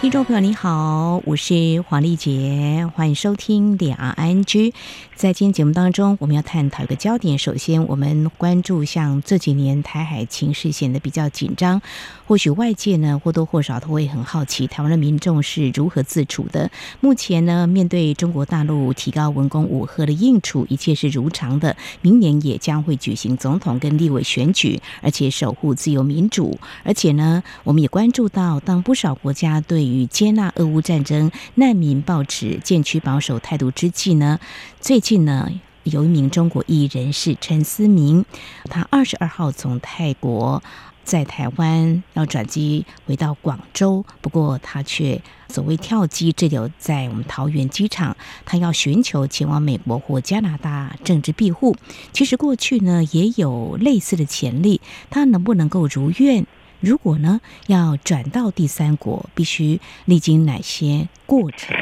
听众朋友，你好，我是黄丽杰，欢迎收听两岸 ING。在今天节目当中，我们要探讨一个焦点。首先，我们关注像这几年台海情势显得比较紧张，或许外界呢或多或少都会很好奇，台湾的民众是如何自处的。目前呢，面对中国大陆提高文攻武吓的应处，一切是如常的。明年也将会举行总统跟立委选举，而且守护自由民主。而且呢，我们也关注到，当不少国家对与接纳俄乌战争难民抱持渐趋保守态度之际呢，最近呢，有一名中国艺人士陈思明，他二十二号从泰国在台湾要转机回到广州，不过他却所谓跳机滞留在我们桃园机场，他要寻求前往美国或加拿大政治庇护。其实过去呢也有类似的潜力，他能不能够如愿？如果呢，要转到第三国，必须历经哪些过程？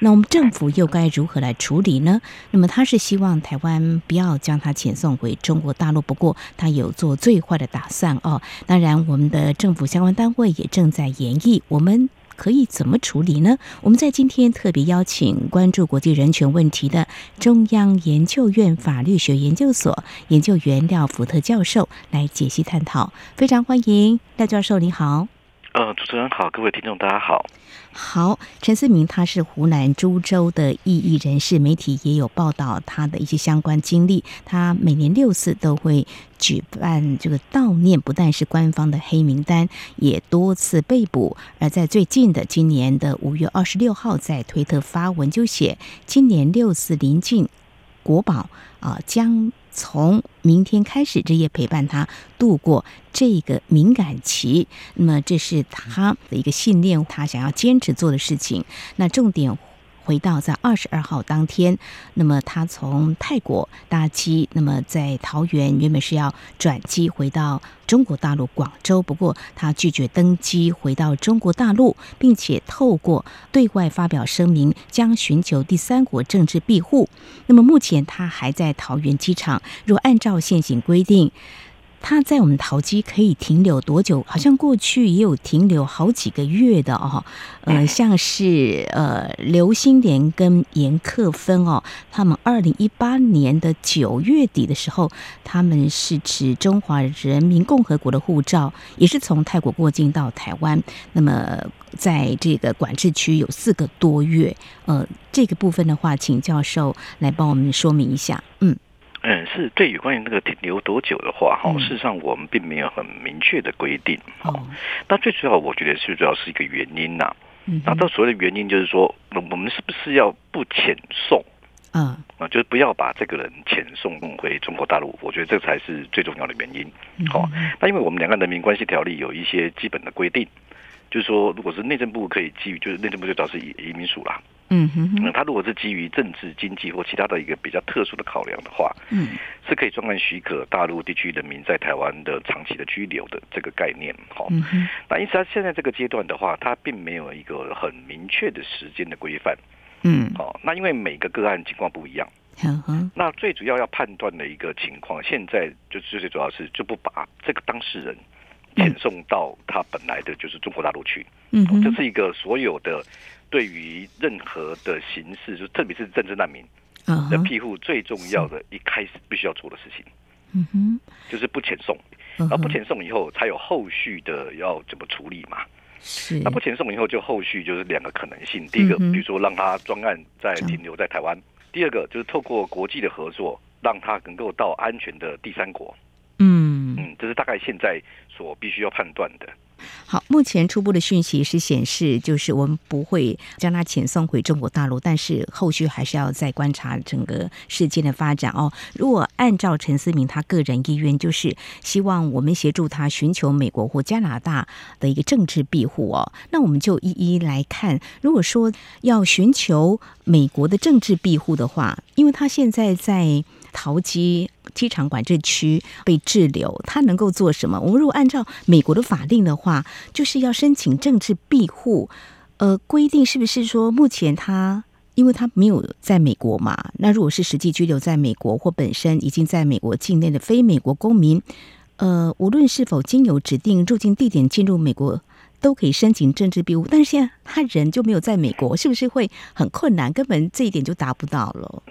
那我们政府又该如何来处理呢？那么他是希望台湾不要将他遣送回中国大陆，不过他有做最坏的打算哦。当然，我们的政府相关单位也正在研议我们。可以怎么处理呢？我们在今天特别邀请关注国际人权问题的中央研究院法律学研究所研究员廖福特教授来解析探讨，非常欢迎廖教授，你好。呃，主持人好，各位听众大家好。好，陈思明他是湖南株洲的异议人士，媒体也有报道他的一些相关经历。他每年六四都会举办这个悼念，不但是官方的黑名单，也多次被捕。而在最近的今年的五月二十六号，在推特发文就写：今年六四临近，国宝啊将。从明天开始，日夜陪伴他度过这个敏感期。那么，这是他的一个信念，他想要坚持做的事情。那重点。回到在二十二号当天，那么他从泰国搭机，那么在桃园原本是要转机回到中国大陆广州，不过他拒绝登机回到中国大陆，并且透过对外发表声明，将寻求第三国政治庇护。那么目前他还在桃园机场，若按照现行规定。他在我们桃机可以停留多久？好像过去也有停留好几个月的哦。呃，像是呃刘心莲跟严克芬哦，他们二零一八年的九月底的时候，他们是持中华人民共和国的护照，也是从泰国过境到台湾。那么在这个管制区有四个多月。呃，这个部分的话，请教授来帮我们说明一下。嗯。嗯，是对于关于那个停留多久的话，哈，事实上我们并没有很明确的规定。好、嗯，那最主要我觉得最主要是一个原因呐。嗯，那到所谓的原因就是说，我们是不是要不遣送？嗯，啊，就是不要把这个人遣送回中国大陆？我觉得这才是最重要的原因。好、嗯，那因为我们两岸人民关系条例有一些基本的规定，就是说，如果是内政部可以基于，就是内政部就主要是移移民署啦。嗯哼，哼，他如果是基于政治、经济或其他的一个比较特殊的考量的话，嗯，是可以专门许可大陆地区人民在台湾的长期的居留的这个概念，哈。嗯，那因此他现在这个阶段的话，他并没有一个很明确的时间的规范，嗯，好，那因为每个个案情况不一样，那最主要要判断的一个情况，现在就最主要是就不把这个当事人遣送到他本来的就是中国大陆去，嗯，这是一个所有的。对于任何的形式，就特别是政治难民的庇护，最重要的一开始必须要做的事情，嗯哼，就是不遣送，然后不遣送以后才有后续的要怎么处理嘛。是，那不遣送以后就后续就是两个可能性，第一个，比如说让他专案在停留在台湾；第二个就是透过国际的合作，让他能够到安全的第三国。嗯。嗯，这是大概现在所必须要判断的。好，目前初步的讯息是显示，就是我们不会将他遣送回中国大陆，但是后续还是要再观察整个事件的发展哦。如果按照陈思明他个人意愿，就是希望我们协助他寻求美国或加拿大的一个政治庇护哦，那我们就一一来看。如果说要寻求美国的政治庇护的话，因为他现在在。桃机机场管制区被滞留，他能够做什么？我们如果按照美国的法令的话，就是要申请政治庇护。呃，规定是不是说目前他因为他没有在美国嘛？那如果是实际居留在美国或本身已经在美国境内的非美国公民，呃，无论是否经由指定入境地点进入美国，都可以申请政治庇护。但是现在他人就没有在美国，是不是会很困难？根本这一点就达不到了。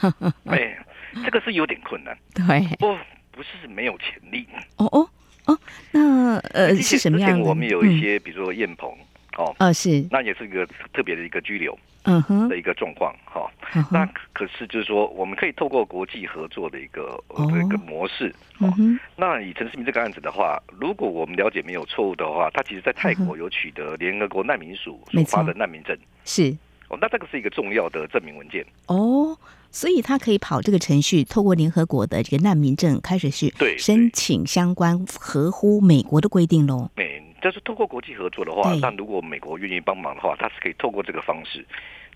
对，这个是有点困难。对，不不是没有潜力。哦哦哦，那呃是什么样的？我们有一些，嗯、比如说燕鹏。哦，啊，是，那也是一个特别的一个拘留，嗯哼。的一个状况，哈、嗯，那可是就是说，我们可以透过国际合作的一个、哦、的一个模式，哦、嗯，那以陈世明这个案子的话，如果我们了解没有错误的话，他其实在泰国有取得联合国难民署所发的难民证，是，哦，那这个是一个重要的证明文件，哦，所以他可以跑这个程序，透过联合国的这个难民证开始去申请相关合乎美国的规定喽，对。就是透过国际合作的话，那如果美国愿意帮忙的话，他是可以透过这个方式，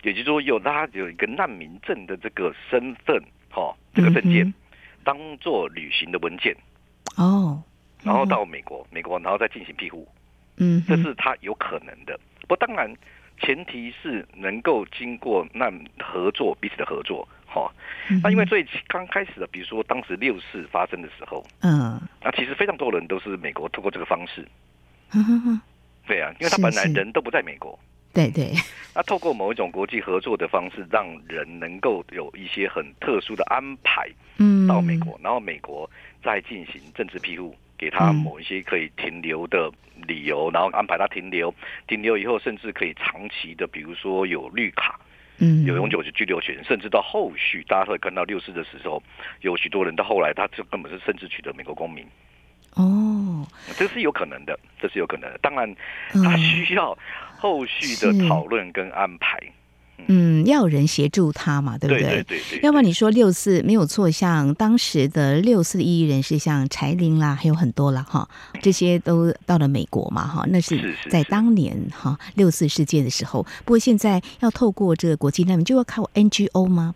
也就是说有他有一个难民证的这个身份，哈，这个证件当做旅行的文件，哦，然后到美国，美国然后再进行庇护，嗯，这是他有可能的。不，当然前提是能够经过那合作彼此的合作，哈。那因为最刚开始的，比如说当时六四发生的时候，嗯，那其实非常多人都是美国透过这个方式。嗯对啊，因为他本来人都不在美国，对对。那透过某一种国际合作的方式，让人能够有一些很特殊的安排，嗯，到美国，然后美国再进行政治庇护，给他某一些可以停留的理由，然后安排他停留，停留以后甚至可以长期的，比如说有绿卡，嗯，有永久的居留权，甚至到后续大家会看到六四的时候，有许多人到后来他就根本是甚至取得美国公民。哦，这是有可能的，这是有可能的。当然，他需要后续的讨论跟安排。嗯，嗯，要有人协助他嘛，对不对？对对对，对。要不然你说六四没有错，像当时的六四的异议人士，像柴玲啦，还有很多啦，哈，这些都到了美国嘛，哈，那是在当年哈六四事件的时候。不过现在要透过这个国际难民，就要靠 NGO 吗？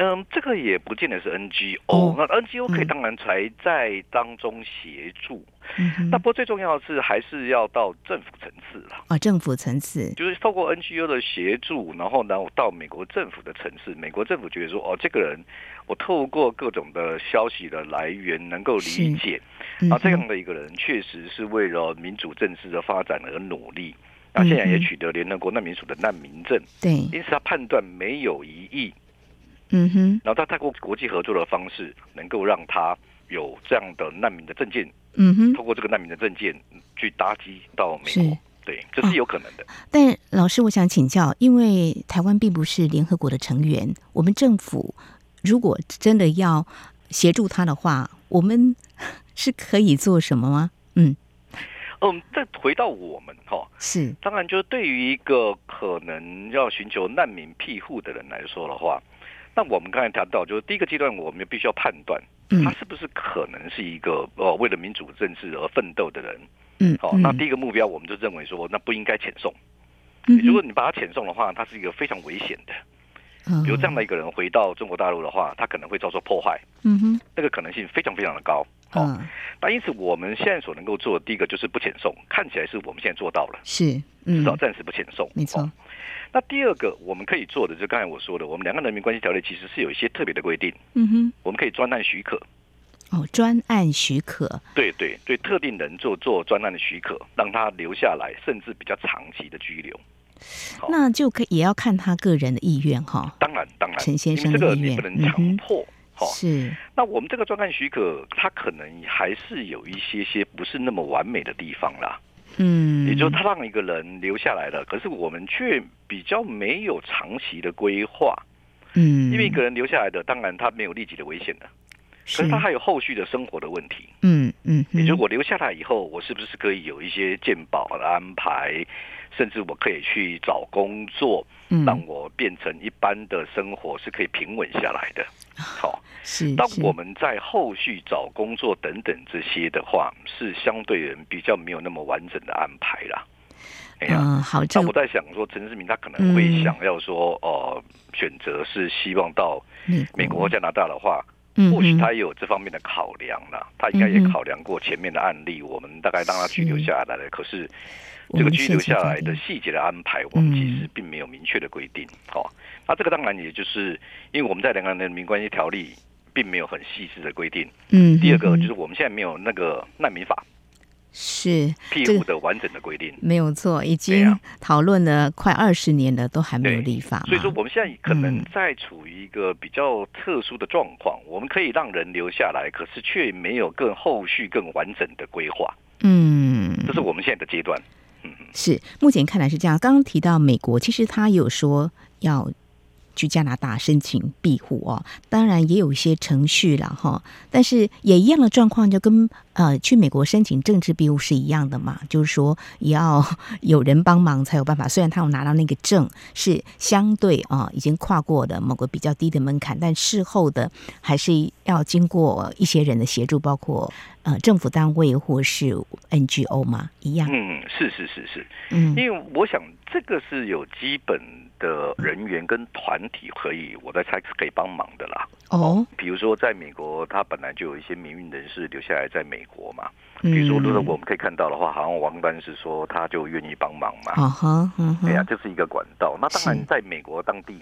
嗯，这个也不见得是 NGO，哦，那 NGO 可以当然才在当中协助。嗯，那不过最重要的是还是要到政府层次了啊，政府层次。就是透过 NGO 的协助，然后呢到美国政府的层次，美国政府觉得说哦，这个人我透过各种的消息的来源能够理解，嗯，啊，这样的一个人确实是为了民主政治的发展而努力，那现在也取得联合国难民署的难民证，对，因此他判断没有疑义。嗯哼，然后他透过国际合作的方式，能够让他有这样的难民的证件。嗯哼，透过这个难民的证件去搭机到美国，对，这是有可能的。哦，但老师，我想请教，因为台湾并不是联合国的成员，我们政府如果真的要协助他的话，我们 是可以做什么吗？嗯，嗯，再回到我们哈，是，当然，就是对于一个可能要寻求难民庇护的人来说的话。那我们刚才谈到，就是第一个阶段，我们必须要判断，他是不是可能是一个呃为了民主政治而奋斗的人。嗯，好，那第一个目标，我们就认为说，那不应该遣送。如果你把他遣送的话，他是一个非常危险的。比如这样的一个人回到中国大陆的话，他可能会遭受破坏。嗯哼，那个可能性非常非常的高。哦，那因此我们现在所能够做的第一个就是不遣送，看起来是我们现在做到了，是，至少暂时不遣送。没错。那第二个我们可以做的，就刚才我说的，我们两岸人民关系条例其实是有一些特别的规定。嗯哼，我们可以专案许可。哦，专案许可。对对对，特定人做做专案的许可，让他留下来，甚至比较长期的拘留。那就可以也要看他个人的意愿哈。当然当然，陈先生的意愿不能强迫。好、嗯，是。那我们这个专案许可，它可能还是有一些些不是那么完美的地方啦。嗯，也就是他让一个人留下来了，可是我们却比较没有长期的规划。嗯，因为一个人留下来的，当然他没有立即的危险的，可是他还有后续的生活的问题。嗯嗯，也就是我留下来以后，我是不是可以有一些鉴保的安排，甚至我可以去找工作，让我变成一般的生活是可以平稳下来的。好。是，当我们在后续找工作等等这些的话，是相对人比较没有那么完整的安排啦。哎呀，嗯、好。那我在想说，陈世明他可能会想要说，哦、嗯呃，选择是希望到美国、加拿大的话，嗯，或许他也有这方面的考量了，他应该也考量过前面的案例，我们大概让他拘留下来了，可是这个拘留下来的细节的安排，我们其实并没有明确的规定。哦，那这个当然也就是因为我们在两岸人民关系条例并没有很细致的规定。嗯，第二个就是我们现在没有那个难民法。是庇护的完整的规定，没有错，已经讨论了快二十年了，都还没有立法。所以说，我们现在可能在处于一个比较特殊的状况，嗯、我们可以让人留下来，可是却没有更后续更完整的规划。嗯，这是我们现在的阶段。是目前看来是这样。刚刚提到美国，其实他也有说要。去加拿大申请庇护哦，当然也有一些程序了哈，但是也一样的状况，就跟呃去美国申请政治庇护是一样的嘛，就是说也要有人帮忙才有办法。虽然他有拿到那个证，是相对啊已经跨过的某个比较低的门槛，但事后的还是要经过一些人的协助，包括呃政府单位或是 NGO 嘛，一样。嗯，是是是是，嗯，因为我想这个是有基本。的人员跟团体可以，我在猜是可以帮忙的啦。哦，比如说在美国，他本来就有一些民运人士留下来在美国嘛。比如说，如果我们可以看到的话，好像王丹是说他就愿意帮忙嘛。啊哈，对呀，这是一个管道。那当然，在美国当地，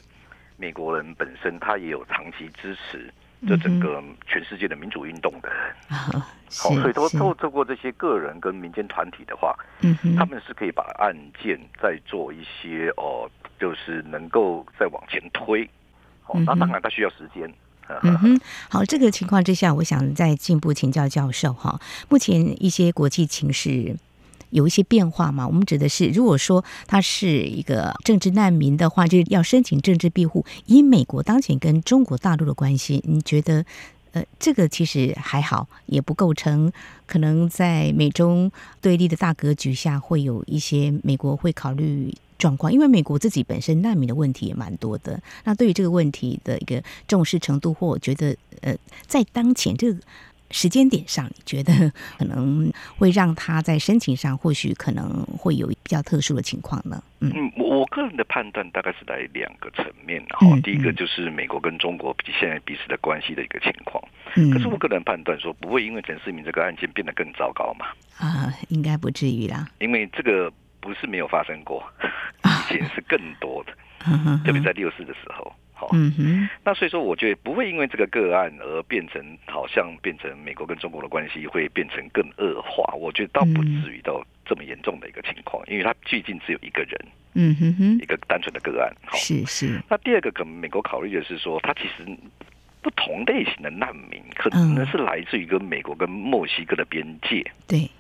美国人本身他也有长期支持。这整个全世界的民主运动的人，好，所以都透透过这些个人跟民间团体的话，嗯，他们是可以把案件再做一些哦，就是能够再往前推，好，那当然它需要时间。嗯哼，好，这个情况之下，我想再进一步请教教授哈，目前一些国际情势。有一些变化嘛？我们指的是，如果说他是一个政治难民的话，就是要申请政治庇护。以美国当前跟中国大陆的关系，你觉得，呃，这个其实还好，也不构成可能在美中对立的大格局下会有一些美国会考虑状况。因为美国自己本身难民的问题也蛮多的。那对于这个问题的一个重视程度，或我觉得，呃，在当前这个。时间点上，你觉得可能会让他在申请上，或许可能会有比较特殊的情况呢？嗯，我我个人的判断大概是在两个层面，哈、嗯，第一个就是美国跟中国比现在彼此的关系的一个情况。嗯，可是我个人判断说，不会因为陈世明这个案件变得更糟糕嘛？啊，应该不至于啦，因为这个不是没有发生过，以前是更多的，啊、特别在六四的时候。嗯哼，那所以说，我觉得不会因为这个个案而变成好像变成美国跟中国的关系会变成更恶化。我觉得倒不至于到这么严重的一个情况，因为他毕竟只有一个人，嗯哼哼，一个单纯的个案。好，是是。那第二个，可能美国考虑的是说，他其实不同类型的难民可能是来自于跟美国跟墨西哥的边界。对，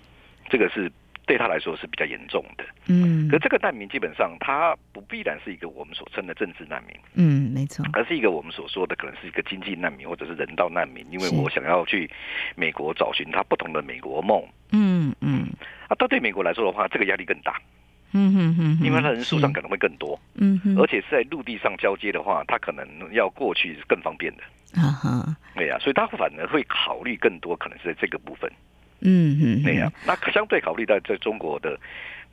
这个是。对他来说是比较严重的，嗯，可这个难民基本上他不必然是一个我们所称的政治难民，嗯，没错，而是一个我们所说的可能是一个经济难民或者是人道难民，因为我想要去美国找寻他不同的美国梦，嗯嗯，啊，他对美国来说的话，这个压力更大，嗯哼哼，因为他人数上可能会更多，嗯哼，而且是在陆地上交接的话，他可能要过去是更方便的，啊哈，对呀，所以他反而会考虑更多，可能是在这个部分。嗯嗯，那样，那相对考虑到在中国的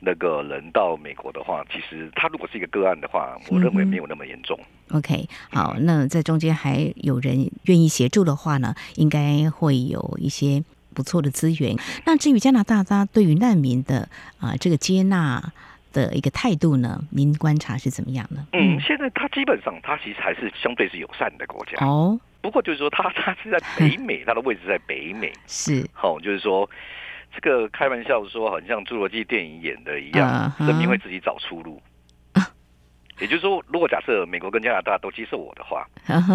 那个人到美国的话，其实他如果是一个个案的话，我认为没有那么严重。OK，好，那在中间还有人愿意协助的话呢，应该会有一些不错的资源。那至于加拿大，它对于难民的啊、呃、这个接纳的一个态度呢，您观察是怎么样呢？嗯，现在他基本上他其实还是相对是友善的国家哦。不过就是说，他他是在北美，他的位置在北美，是好，就是说，这个开玩笑说，好像侏罗纪电影演的一样，人民会自己找出路。也就是说，如果假设美国跟加拿大都接受我的话，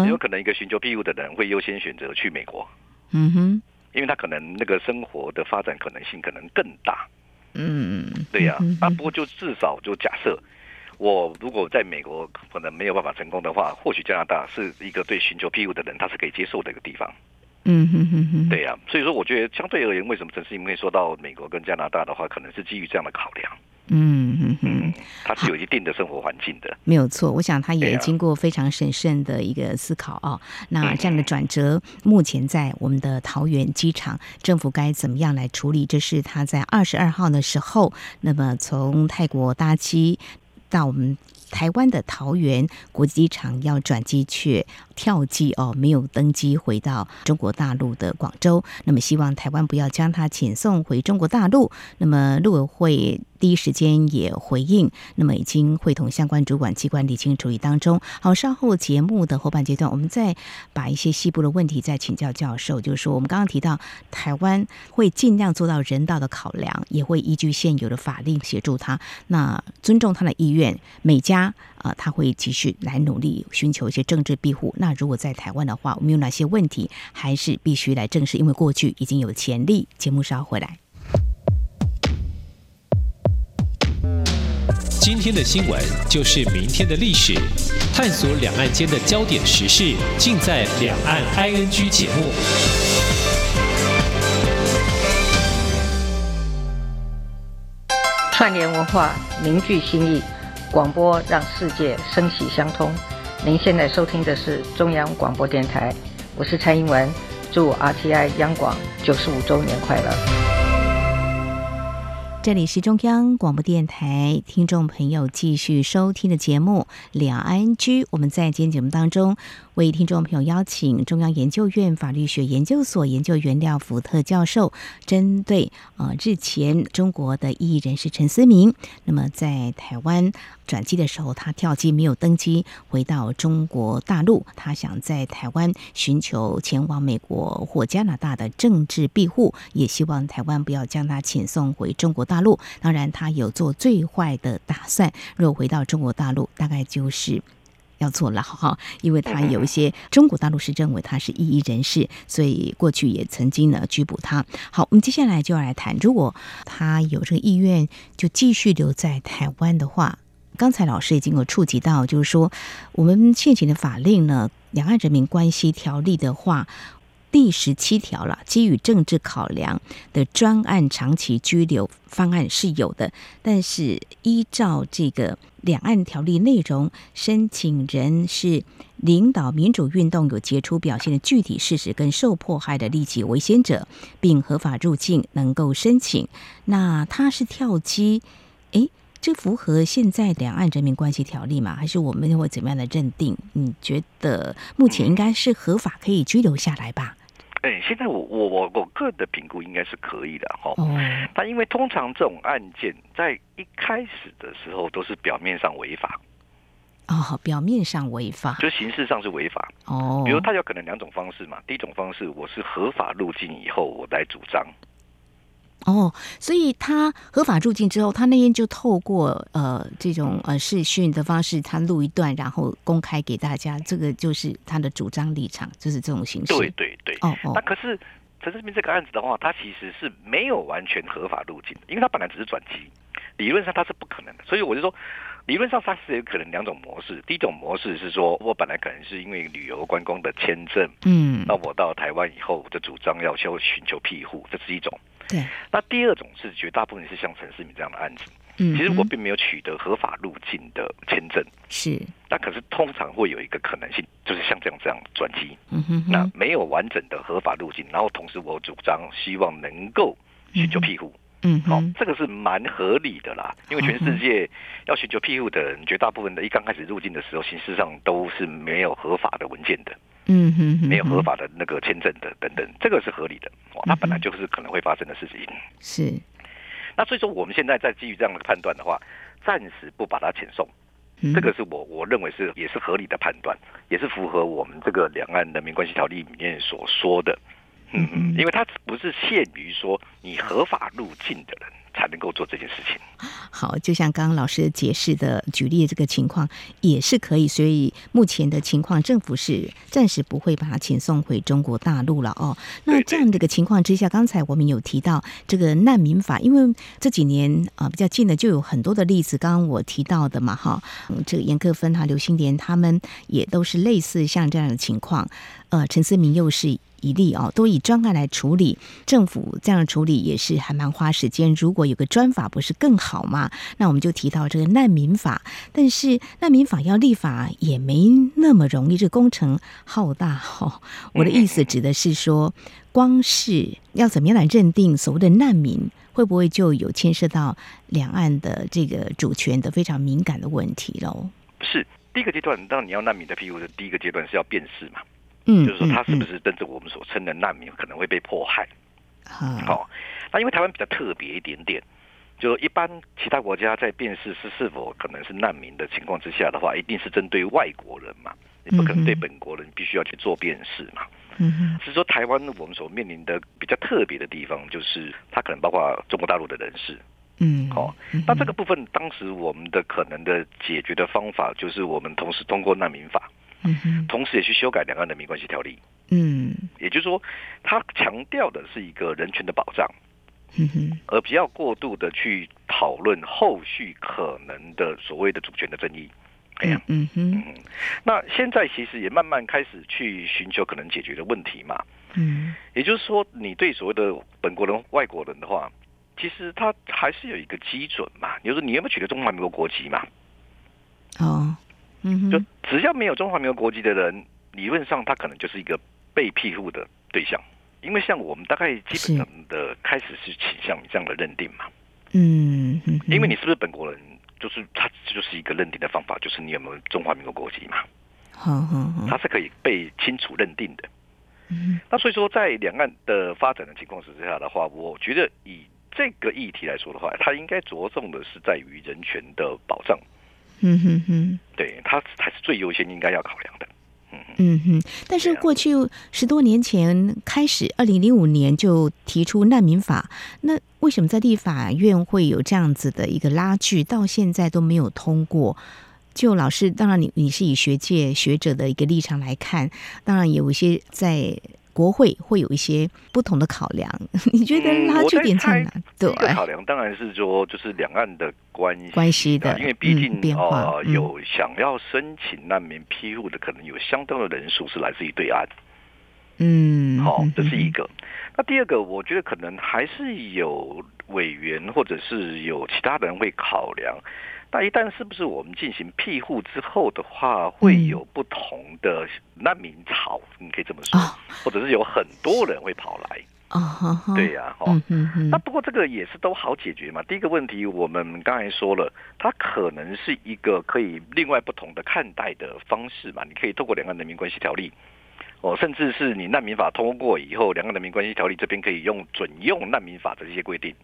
有可能一个寻求庇护的人会优先选择去美国。嗯哼，因为他可能那个生活的发展可能性可能更大。嗯嗯，对呀，啊，不过就至少就假设。我如果在美国可能没有办法成功的话，或许加拿大是一个对寻求庇护的人他是可以接受的一个地方。嗯哼哼哼，对呀、啊，所以说我觉得相对而言，为什么陈世明会说到美国跟加拿大的话，可能是基于这样的考量。嗯哼哼，他是有一定的生活环境的，没有错。我想他也经过非常审慎的一个思考啊。那这样的转折，目前在我们的桃园机场，政府该怎么样来处理？这是他在二十二号的时候，那么从泰国搭机。到我们台湾的桃园国际机场要转机去跳机哦，没有登机回到中国大陆的广州。那么希望台湾不要将他遣送回中国大陆。那么陆委会。第一时间也回应，那么已经会同相关主管机关厘清处理当中。好，稍后节目的后半阶段，我们再把一些细部的问题再请教教授。就是说，我们刚刚提到，台湾会尽量做到人道的考量，也会依据现有的法令协助他，那尊重他的意愿。美加、呃，他会继续来努力寻求一些政治庇护。那如果在台湾的话，我们有哪些问题还是必须来正视？因为过去已经有潜力。节目稍后回来。今天的新闻就是明天的历史，探索两岸间的焦点时事，尽在《两岸 ING》节目。串联文化，凝聚心意，广播让世界声息相通。您现在收听的是中央广播电台，我是蔡英文，祝 RTI 央广九十五周年快乐。这里是中央广播电台，听众朋友继续收听的节目《两岸 ING》。我们在今天节目当中，为听众朋友邀请中央研究院法律学研究所研究员廖福特教授，针对呃日前中国的异议人士陈思明，那么在台湾转机的时候，他跳机没有登机回到中国大陆，他想在台湾寻求前往美国或加拿大的政治庇护，也希望台湾不要将他遣送回中国大陆。当然，他有做最坏的打算，若回到中国大陆，大概就是。要坐牢哈，因为他有一些 中国大陆是认为他是异议人士，所以过去也曾经呢拘捕他。好，我们接下来就要来谈，如果他有这个意愿，就继续留在台湾的话，刚才老师已经有触及到，就是说我们现行的法令呢，《两岸人民关系条例》的话。第十七条了，基于政治考量的专案长期居留方案是有的，但是依照这个两岸条例内容，申请人是领导民主运动有杰出表现的具体事实跟受迫害的利己危险者，并合法入境，能够申请。那他是跳机，诶，这符合现在两岸人民关系条例吗？还是我们会怎么样的认定？你觉得目前应该是合法可以拘留下来吧？哎，现在我我我我个人的评估应该是可以的哈。嗯。但因为通常这种案件在一开始的时候都是表面上违法。哦，表面上违法，就形式上是违法。哦。比如他有可能两种方式嘛，第一种方式我是合法入境以后我来主张。哦，所以他合法入境之后，他那天就透过呃这种呃视讯的方式，他录一段，然后公开给大家，这个就是他的主张立场，就是这种形式。对对对。哦哦。那可是陈世明这个案子的话，他其实是没有完全合法入境的，因为他本来只是转机，理论上他是不可能的。所以我就说，理论上他是有可能两种模式。第一种模式是说我本来可能是因为旅游观光的签证，嗯，那我到台湾以后，我就主张要求寻求庇护，这是一种。对，那第二种是绝大部分是像陈世明这样的案子，嗯，其实我并没有取得合法入境的签证，是，那可是通常会有一个可能性，就是像这样这样转机，嗯哼，那没有完整的合法入境，然后同时我主张希望能够寻求庇护，嗯，好，这个是蛮合理的啦，因为全世界要寻求庇护的人，绝大部分的一刚开始入境的时候，形式上都是没有合法的文件的。嗯哼，没有合法的那个签证的等等，这个是合理的。哇，它本来就是可能会发生的事情。是。那所以说，我们现在在基于这样的判断的话，暂时不把它遣送，这个是我我认为是也是合理的判断，也是符合我们这个两岸人民关系条例里面所说的。嗯嗯，因为它不是限于说你合法入境的人。才能够做这件事情。好，就像刚刚老师解释的举例的这个情况，也是可以。所以目前的情况，政府是暂时不会把他遣送回中国大陆了哦。那这样的一个情况之下，刚才我们有提到这个难民法，因为这几年啊、呃、比较近的就有很多的例子，刚刚我提到的嘛哈，嗯，这个严克芬哈、刘新莲他们也都是类似像这样的情况。呃，陈思明又是。一例哦，都以专案来处理，政府这样的处理也是还蛮花时间。如果有个专法，不是更好吗？那我们就提到这个难民法，但是难民法要立法也没那么容易，这个工程浩大哦。我的意思指的是说，光是要怎么样来认定所谓的难民，会不会就有牵涉到两岸的这个主权的非常敏感的问题喽？是，第一个阶段，当然你要难民的庇护的第一个阶段是要辨识嘛，嗯，就是说他是不是真正我们所称的难民，可能会被迫害。好、那因为台湾比较特别一点点，就一般其他国家在辨识是是否可能是难民的情况之下的话，一定是针对外国人嘛，你不可能对本国人必须要去做辨识嘛。嗯哼，是说台湾我们所面临的比较特别的地方，就是它可能包括中国大陆的人士。嗯，好、哦，那这个部分当时我们的可能的解决的方法，就是我们同时通过难民法，同时也去修改两岸人民关系条例，嗯，也就是说，它强调的是一个人权的保障，嗯哼，而不要过度的去讨论后续可能的所谓的主权的争议。哎呀，嗯哼，嗯，那现在其实也慢慢开始去寻求可能解决的问题嘛，嗯，也就是说，你对所谓的本国人、外国人的话。其实他还是有一个基准嘛，就是你有没有取得中华民国国籍嘛？哦，嗯，就只要没有中华民国国籍的人，理论上他可能就是一个被庇护的对象，因为像我们大概基本上的开始是倾向于这样的认定嘛。嗯嗯，因为你是不是本国人，就是他就是一个认定的方法，就是你有没有中华民国国籍嘛？好好好，他是可以被清楚认定的。嗯，那所以说，在两岸的发展的情况之下的话，我觉得以这个议题来说的话，它应该着重的是在于人权的保障。嗯哼哼，对，它才是最优先应该要考量的。嗯嗯哼，但是过去十多年前开始，二零零五年就提出难民法，那为什么在立法院会有这样子的一个拉锯，到现在都没有通过？就老师，当然你你是以学界学者的一个立场来看，当然有一些在。国会会有一些不同的考量，你觉得拉锯点在哪？对，考量当然是说，就是两岸的关系关系的，因为毕竟、嗯、变化、呃、有想要申请难民庇护的，可能有相当的人数是来自于对岸。嗯，好、哦，这是一个、嗯。那第二个，我觉得可能还是有委员或者是有其他人会考量。那一旦是不是我们进行庇护之后的话，会有不同的难民潮？嗯、你可以这么说、哦，或者是有很多人会跑来啊？哦、对呀、啊，哦、嗯嗯，那不过这个也是都好解决嘛。第一个问题，我们刚才说了，它可能是一个可以另外不同的看待的方式嘛。你可以透过两岸人民关系条例，哦，甚至是你难民法通过以后，两岸人民关系条例这边可以用准用难民法的这些规定。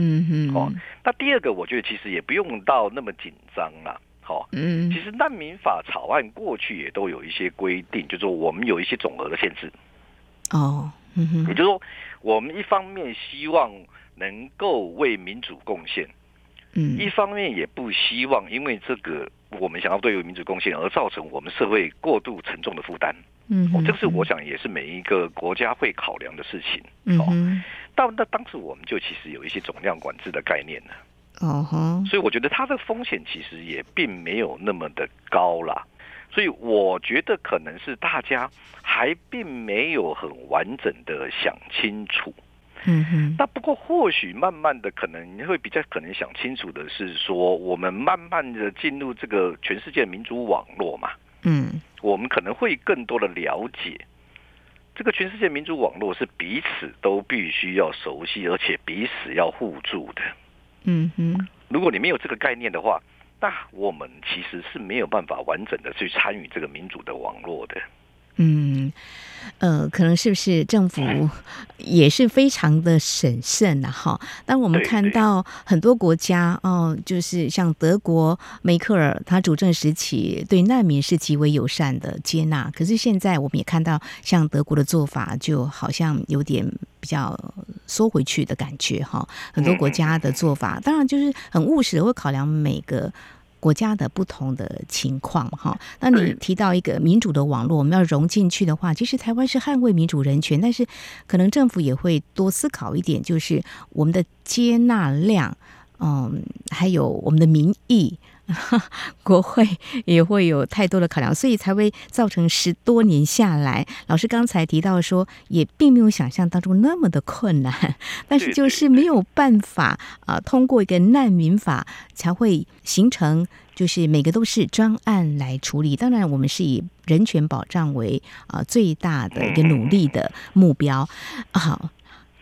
嗯哼，哦，那第二个，我觉得其实也不用到那么紧张啦。好、哦，嗯，其实难民法草案过去也都有一些规定，就是说我们有一些总额的限制。哦，嗯哼，也就是说，我们一方面希望能够为民主贡献，嗯，一方面也不希望因为这个我们想要对于民主贡献而造成我们社会过度沉重的负担。嗯，哦，这个是我想也是每一个国家会考量的事情。嗯哦，但那当时我们就其实有一些总量管制的概念呢。哦哈，所以我觉得它的风险其实也并没有那么的高啦。所以我觉得可能是大家还并没有很完整的想清楚。嗯哼。那不过或许慢慢的可能你会比较可能想清楚的是说，我们慢慢的进入这个全世界民主网络嘛。嗯。我们可能会更多的了解，这个全世界民主网络是彼此都必须要熟悉，而且彼此要互助的。嗯哼，如果你没有这个概念的话，那我们其实是没有办法完整的去参与这个民主的网络的。嗯，呃，可能是不是政府也是非常的审慎的哈？当我们看到很多国家哦，就是像德国梅克尔，他主政时期对难民是极为友善的接纳，可是现在我们也看到，像德国的做法就好像有点比较缩回去的感觉哈。很多国家的做法，当然就是很务实的，会考量每个。国家的不同的情况，哈，那你提到一个民主的网络，我们要融进去的话，其实台湾是捍卫民主人权，但是可能政府也会多思考一点，就是我们的接纳量，嗯，还有我们的民意。国会也会有太多的考量，所以才会造成十多年下来。老师刚才提到说，也并没有想象当中那么的困难，但是就是没有办法啊，通过一个难民法才会形成，就是每个都是专案来处理。当然，我们是以人权保障为啊最大的一个努力的目标。好。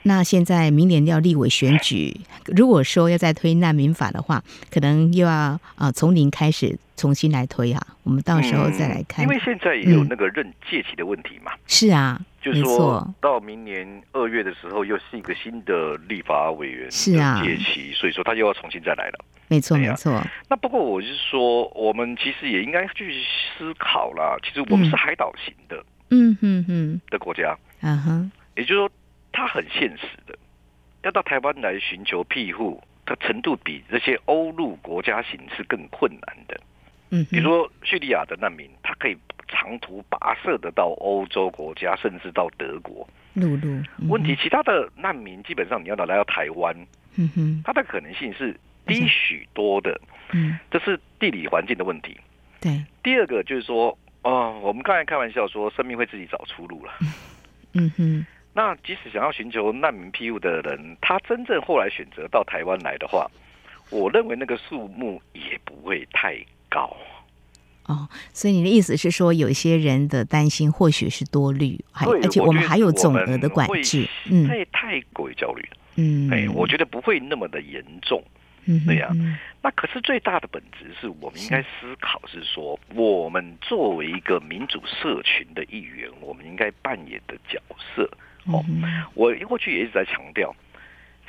那现在明年要立委选举，如果说要再推难民法的话，可能又要啊、呃、从零开始重新来推啊。我们到时候再来看。嗯、因为现在也有那个任届期的问题嘛。嗯、是啊，就是说到明年二月的时候，又是一个新的立法委员是啊届期，所以说他又要重新再来了。没错，没错。那不过我就是说，我们其实也应该去思考啦。其实我们是海岛型的，嗯哼哼的国家，嗯哼，也就是说。他很现实的，要到台湾来寻求庇护，它程度比这些欧陆国家型是更困难的。嗯，比如说叙利亚的难民，他可以长途跋涉的到欧洲国家，甚至到德国。陆路问题，其他的难民基本上你要来到台湾，嗯哼，它的可能性是低许多的。嗯，这是地理环境的问题。对，第二个就是说，哦，我们刚才开玩笑说，生命会自己找出路了。嗯哼。那即使想要寻求难民庇护的人，他真正后来选择到台湾来的话，我认为那个数目也不会太高。哦，所以你的意思是说，有一些人的担心或许是多虑，还而且我们还有总额的管制，嗯，太太过于焦虑了，嗯，哎，我觉得不会那么的严重，嗯，对呀。那可是最大的本质是我们应该思考是说，我们作为一个民主社群的一员，我们应该扮演的角色。哦，我过去也一直在强调，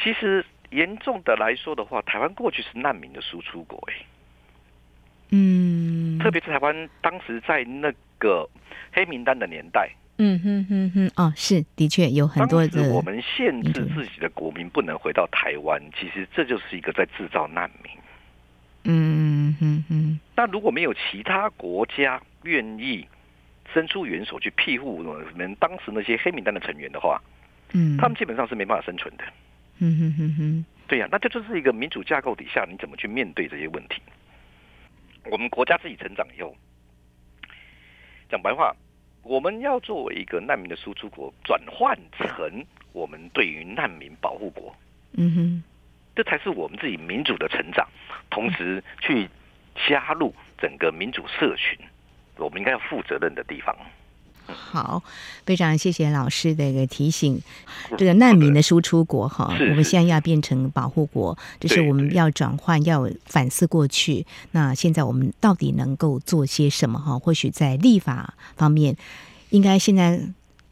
其实严重的来说的话，台湾过去是难民的输出国，哎，嗯，特别是台湾当时在那个黑名单的年代，嗯哼哼哼，哦，是的确有很多的，我们限制自己的国民不能回到台湾，其实这就是一个在制造难民，嗯哼哼，那如果没有其他国家愿意。伸出援手去庇护我们当时那些黑名单的成员的话，嗯，他们基本上是没办法生存的。嗯哼哼哼，对呀、啊，那这就是一个民主架构底下，你怎么去面对这些问题？我们国家自己成长以后，讲白话，我们要作为一个难民的输出国，转换成我们对于难民保护国。嗯哼，这才是我们自己民主的成长，同时去加入整个民主社群。我们应该要负责任的地方。好，非常谢谢老师的一个提醒。这个难民的输出国哈，我们现在要变成保护国，就是我们要转换，要反思过去。那现在我们到底能够做些什么哈？或许在立法方面，应该现在。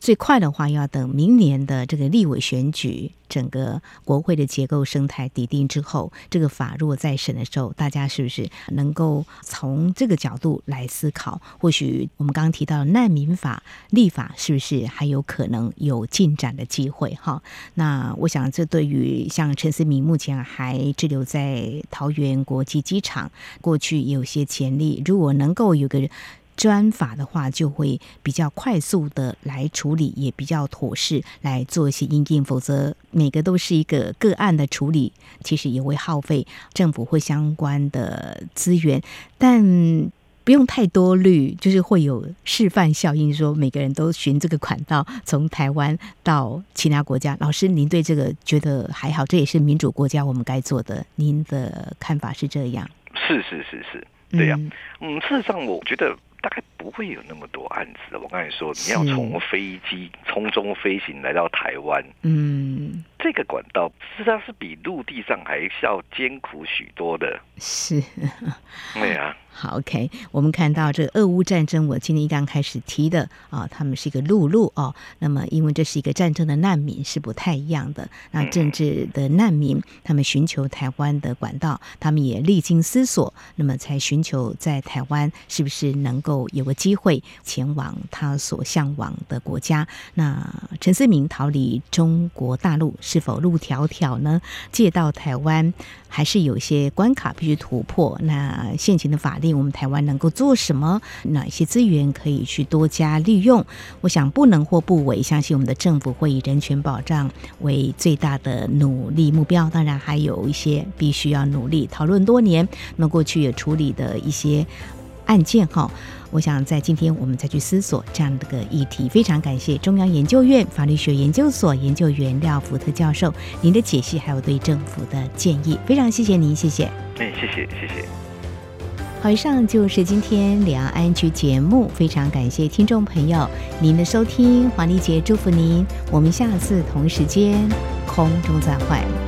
最快的话，要等明年的这个立委选举，整个国会的结构生态底定之后，这个法如果再审的时候，大家是不是能够从这个角度来思考？或许我们刚刚提到的难民法立法，是不是还有可能有进展的机会？哈，那我想，这对于像陈思明目前还滞留在桃园国际机场，过去有些潜力，如果能够有个。专法的话，就会比较快速的来处理，也比较妥适来做一些应变。否则，每个都是一个个案的处理，其实也会耗费政府或相关的资源。但不用太多虑，就是会有示范效应，说每个人都循这个管道从台湾到其他国家。老师，您对这个觉得还好？这也是民主国家我们该做的。您的看法是这样？是是是是，对呀、啊。嗯，事实上，我觉得。大概不会有那么多案子。我刚才说，你要从飞机空中飞行来到台湾，嗯，这个管道实际上是比陆地上还要艰苦许多的。是，对啊。好，OK，我们看到这个俄乌战争，我今天一刚开始提的啊，他们是一个陆路哦。那么，因为这是一个战争的难民，是不太一样的。那政治的难民，他们寻求台湾的管道，他们也历经思索，那么才寻求在台湾是不是能够有个机会前往他所向往的国家。那陈思明逃离中国大陆，是是否路迢迢呢？借到台湾，还是有一些关卡必须突破？那现行的法令。我们台湾能够做什么？哪些资源可以去多加利用？我想不能或不为，相信我们的政府会以人权保障为最大的努力目标。当然，还有一些必须要努力讨论多年，那过去也处理的一些案件哈。我想在今天我们再去思索这样的个议题。非常感谢中央研究院法律学研究所研究员廖福特教授您的解析，还有对政府的建议。非常谢谢您，谢谢。哎，谢谢，谢谢。好，以上就是今天两岸 N G 节目，非常感谢听众朋友您的收听，黄丽杰祝福您，我们下次同时间空中再会。